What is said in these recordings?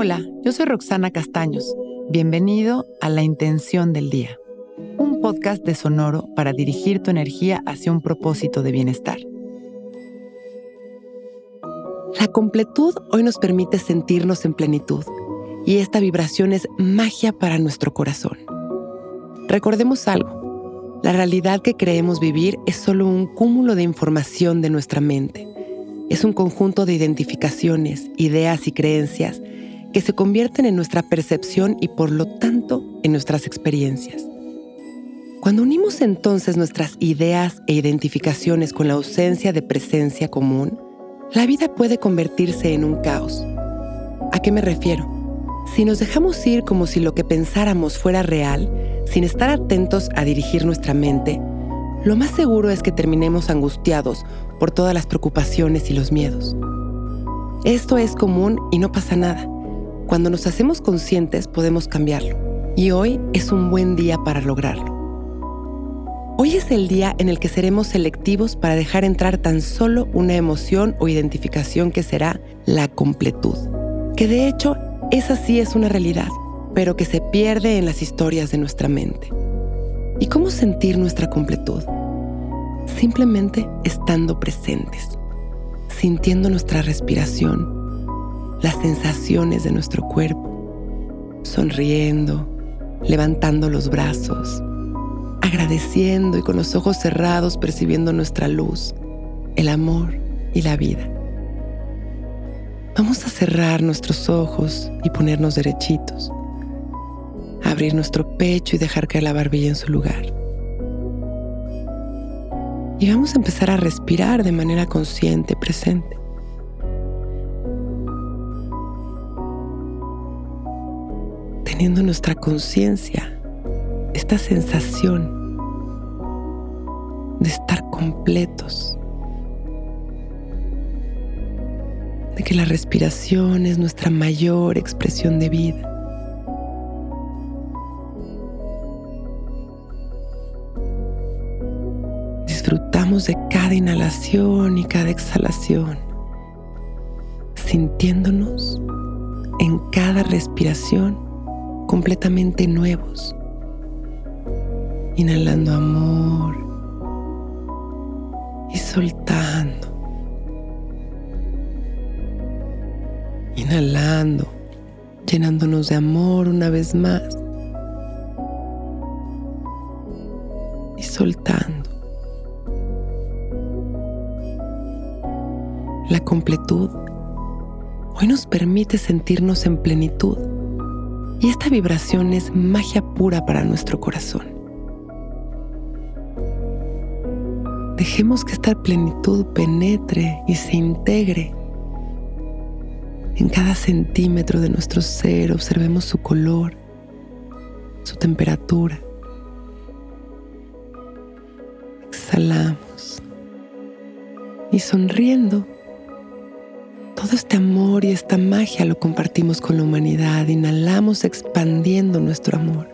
Hola, yo soy Roxana Castaños. Bienvenido a La Intención del Día, un podcast de Sonoro para dirigir tu energía hacia un propósito de bienestar. La completud hoy nos permite sentirnos en plenitud y esta vibración es magia para nuestro corazón. Recordemos algo, la realidad que creemos vivir es solo un cúmulo de información de nuestra mente. Es un conjunto de identificaciones, ideas y creencias que se convierten en nuestra percepción y por lo tanto en nuestras experiencias. Cuando unimos entonces nuestras ideas e identificaciones con la ausencia de presencia común, la vida puede convertirse en un caos. ¿A qué me refiero? Si nos dejamos ir como si lo que pensáramos fuera real, sin estar atentos a dirigir nuestra mente, lo más seguro es que terminemos angustiados por todas las preocupaciones y los miedos. Esto es común y no pasa nada. Cuando nos hacemos conscientes podemos cambiarlo. Y hoy es un buen día para lograrlo. Hoy es el día en el que seremos selectivos para dejar entrar tan solo una emoción o identificación que será la completud. Que de hecho, esa sí es una realidad, pero que se pierde en las historias de nuestra mente. ¿Y cómo sentir nuestra completud? Simplemente estando presentes, sintiendo nuestra respiración las sensaciones de nuestro cuerpo, sonriendo, levantando los brazos, agradeciendo y con los ojos cerrados percibiendo nuestra luz, el amor y la vida. Vamos a cerrar nuestros ojos y ponernos derechitos, abrir nuestro pecho y dejar caer la barbilla en su lugar. Y vamos a empezar a respirar de manera consciente, presente. Teniendo nuestra conciencia esta sensación de estar completos, de que la respiración es nuestra mayor expresión de vida. Disfrutamos de cada inhalación y cada exhalación, sintiéndonos en cada respiración completamente nuevos. Inhalando amor y soltando. Inhalando, llenándonos de amor una vez más. Y soltando. La completud hoy nos permite sentirnos en plenitud y esta vibración es magia pura para nuestro corazón. Dejemos que esta plenitud penetre y se integre en cada centímetro de nuestro ser. Observemos su color, su temperatura. Exhalamos y sonriendo todo este amor y esta magia lo compartimos con la humanidad. Inhalamos expandiendo nuestro amor.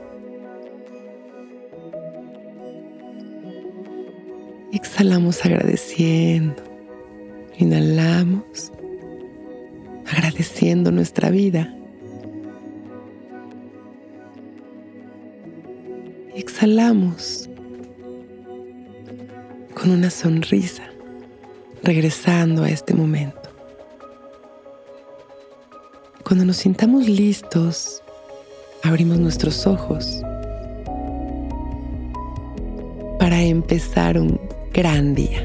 Exhalamos agradeciendo. Inhalamos agradeciendo nuestra vida. Exhalamos con una sonrisa, regresando a este momento. Cuando nos sintamos listos, abrimos nuestros ojos para empezar un gran día.